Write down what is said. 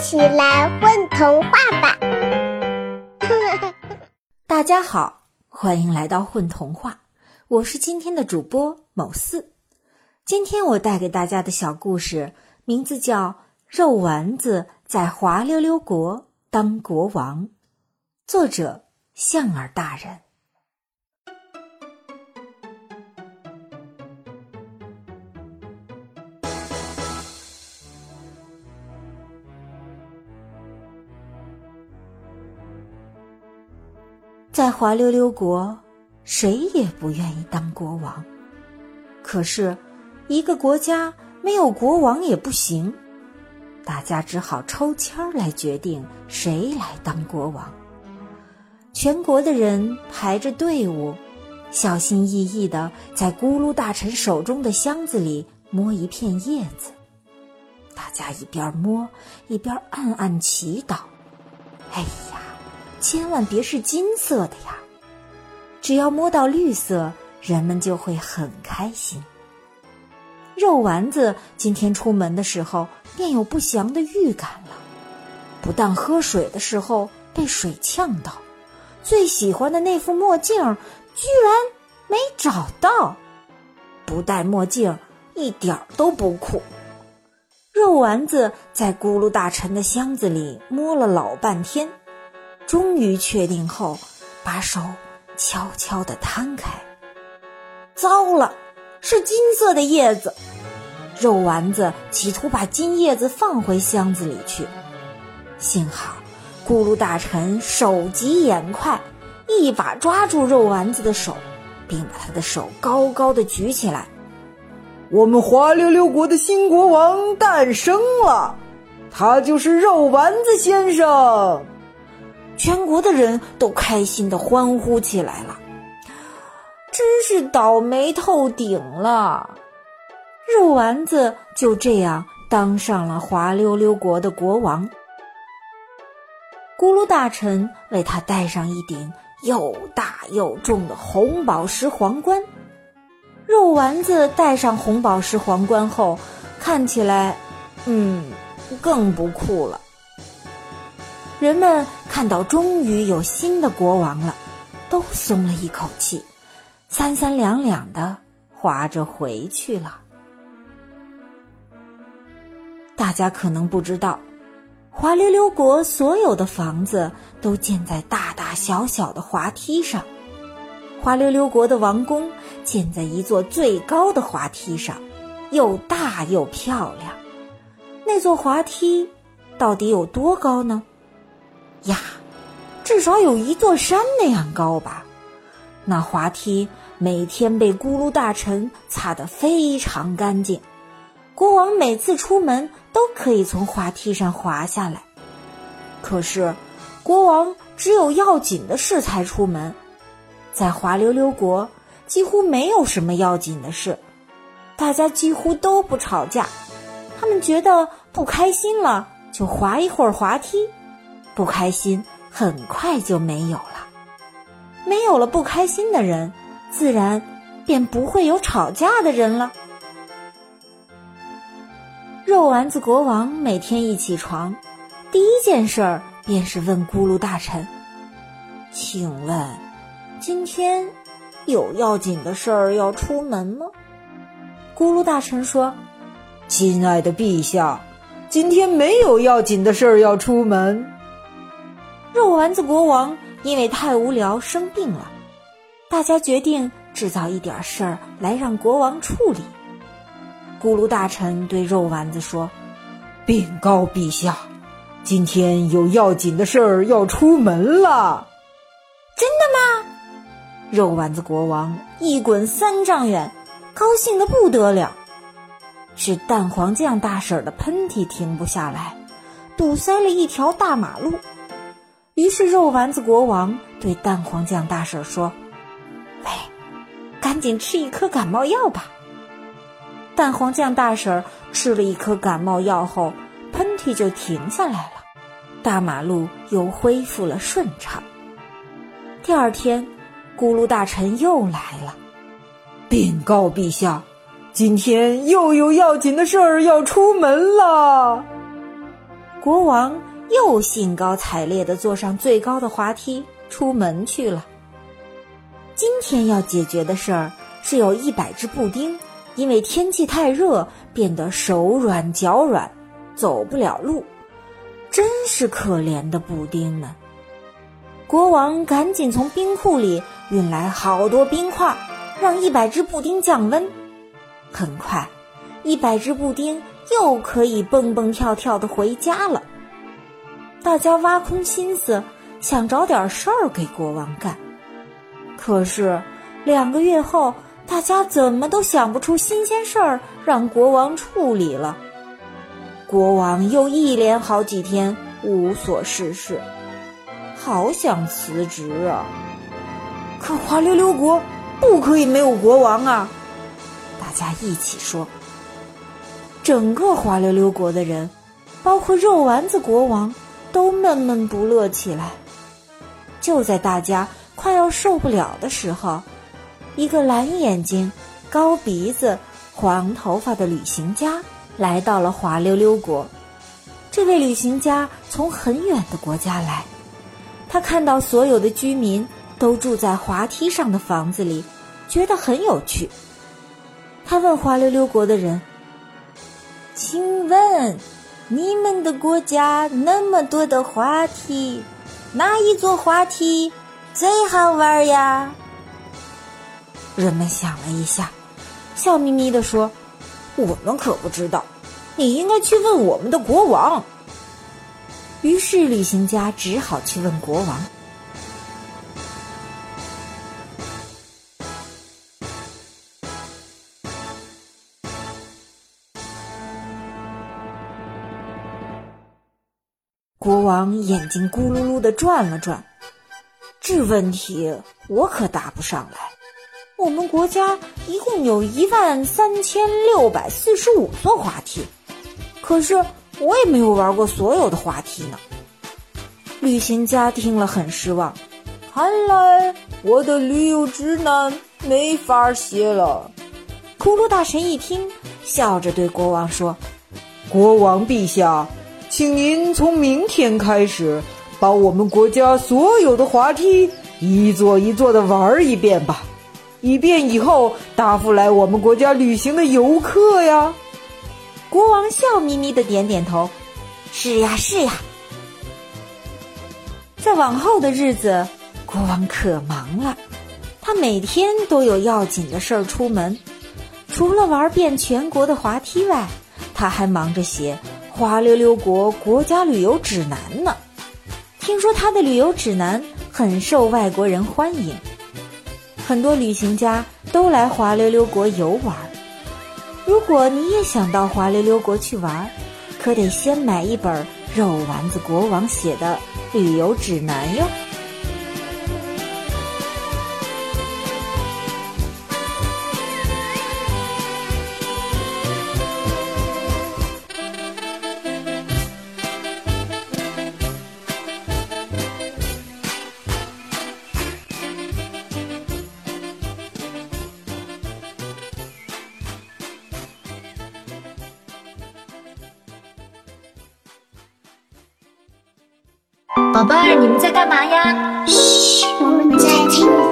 起来，混童话吧！大家好，欢迎来到混童话，我是今天的主播某四。今天我带给大家的小故事名字叫《肉丸子在滑溜溜国当国王》，作者象儿大人。在滑溜溜国，谁也不愿意当国王。可是，一个国家没有国王也不行，大家只好抽签儿来决定谁来当国王。全国的人排着队伍，小心翼翼的在咕噜大臣手中的箱子里摸一片叶子。大家一边摸一边暗暗祈祷：“哎！”千万别是金色的呀！只要摸到绿色，人们就会很开心。肉丸子今天出门的时候便有不祥的预感了，不但喝水的时候被水呛到，最喜欢的那副墨镜居然没找到。不戴墨镜一点都不酷。肉丸子在咕噜大臣的箱子里摸了老半天。终于确定后，把手悄悄地摊开。糟了，是金色的叶子！肉丸子企图把金叶子放回箱子里去，幸好咕噜大臣手疾眼快，一把抓住肉丸子的手，并把他的手高高的举起来。我们滑溜溜国的新国王诞生了，他就是肉丸子先生。全国的人都开心的欢呼起来了，真是倒霉透顶了！肉丸子就这样当上了滑溜溜国的国王。咕噜大臣为他戴上一顶又大又重的红宝石皇冠。肉丸子戴上红宝石皇冠后，看起来，嗯，更不酷了。人们看到终于有新的国王了，都松了一口气，三三两两的划着回去了。大家可能不知道，滑溜溜国所有的房子都建在大大小小的滑梯上。滑溜溜国的王宫建在一座最高的滑梯上，又大又漂亮。那座滑梯到底有多高呢？呀，至少有一座山那样高吧。那滑梯每天被咕噜大臣擦得非常干净，国王每次出门都可以从滑梯上滑下来。可是，国王只有要紧的事才出门。在滑溜溜国，几乎没有什么要紧的事，大家几乎都不吵架。他们觉得不开心了，就滑一会儿滑梯。不开心很快就没有了，没有了不开心的人，自然便不会有吵架的人了。肉丸子国王每天一起床，第一件事儿便是问咕噜大臣：“请问，今天有要紧的事儿要出门吗？”咕噜大臣说：“亲爱的陛下，今天没有要紧的事儿要出门。”肉丸子国王因为太无聊生病了，大家决定制造一点事儿来让国王处理。咕噜大臣对肉丸子说：“禀告陛下，今天有要紧的事儿要出门了。”真的吗？肉丸子国王一滚三丈远，高兴的不得了。是蛋黄酱大婶的喷嚏停不下来，堵塞了一条大马路。于是，肉丸子国王对蛋黄酱大婶说：“喂，赶紧吃一颗感冒药吧。”蛋黄酱大婶吃了一颗感冒药后，喷嚏就停下来了，大马路又恢复了顺畅。第二天，咕噜大臣又来了，禀告陛下，今天又有要紧的事儿要出门了。国王又兴高采烈地坐上最高的滑梯出门去了。今天要解决的事儿是有一百只布丁，因为天气太热，变得手软脚软，走不了路，真是可怜的布丁们。国王赶紧从冰库里运来好多冰块，让一百只布丁降温。很快，一百只布丁又可以蹦蹦跳跳的回家了。大家挖空心思想找点事儿给国王干。可是，两个月后，大家怎么都想不出新鲜事儿让国王处理了。国王又一连好几天无所事事，好想辞职啊！可滑溜溜国不可以没有国王啊！大家一起说。整个滑溜溜国的人，包括肉丸子国王，都闷闷不乐起来。就在大家。快要受不了的时候，一个蓝眼睛、高鼻子、黄头发的旅行家来到了滑溜溜国。这位旅行家从很远的国家来，他看到所有的居民都住在滑梯上的房子里，觉得很有趣。他问滑溜溜国的人：“请问，你们的国家那么多的滑梯，哪一座滑梯？”最好玩呀！人们想了一下，笑眯眯地说：“我们可不知道，你应该去问我们的国王。”于是旅行家只好去问国王。国王眼睛咕噜噜的转了转。这问题我可答不上来。我们国家一共有一万三千六百四十五座滑梯，可是我也没有玩过所有的滑梯呢。旅行家听了很失望，看来我的旅游指南没法写了。骷髅大神一听，笑着对国王说：“国王陛下，请您从明天开始。”把我们国家所有的滑梯一座一座的玩一遍吧，以便以后答复来我们国家旅行的游客呀。国王笑眯眯的点点头：“是呀，是呀。”在往后的日子，国王可忙了，他每天都有要紧的事儿出门，除了玩遍全国的滑梯外，他还忙着写《滑溜溜国国家旅游指南》呢。听说他的旅游指南很受外国人欢迎，很多旅行家都来滑溜溜国游玩。如果你也想到滑溜溜国去玩，可得先买一本肉丸子国王写的旅游指南哟。宝贝儿，你们在干嘛呀？嘘，我们在听。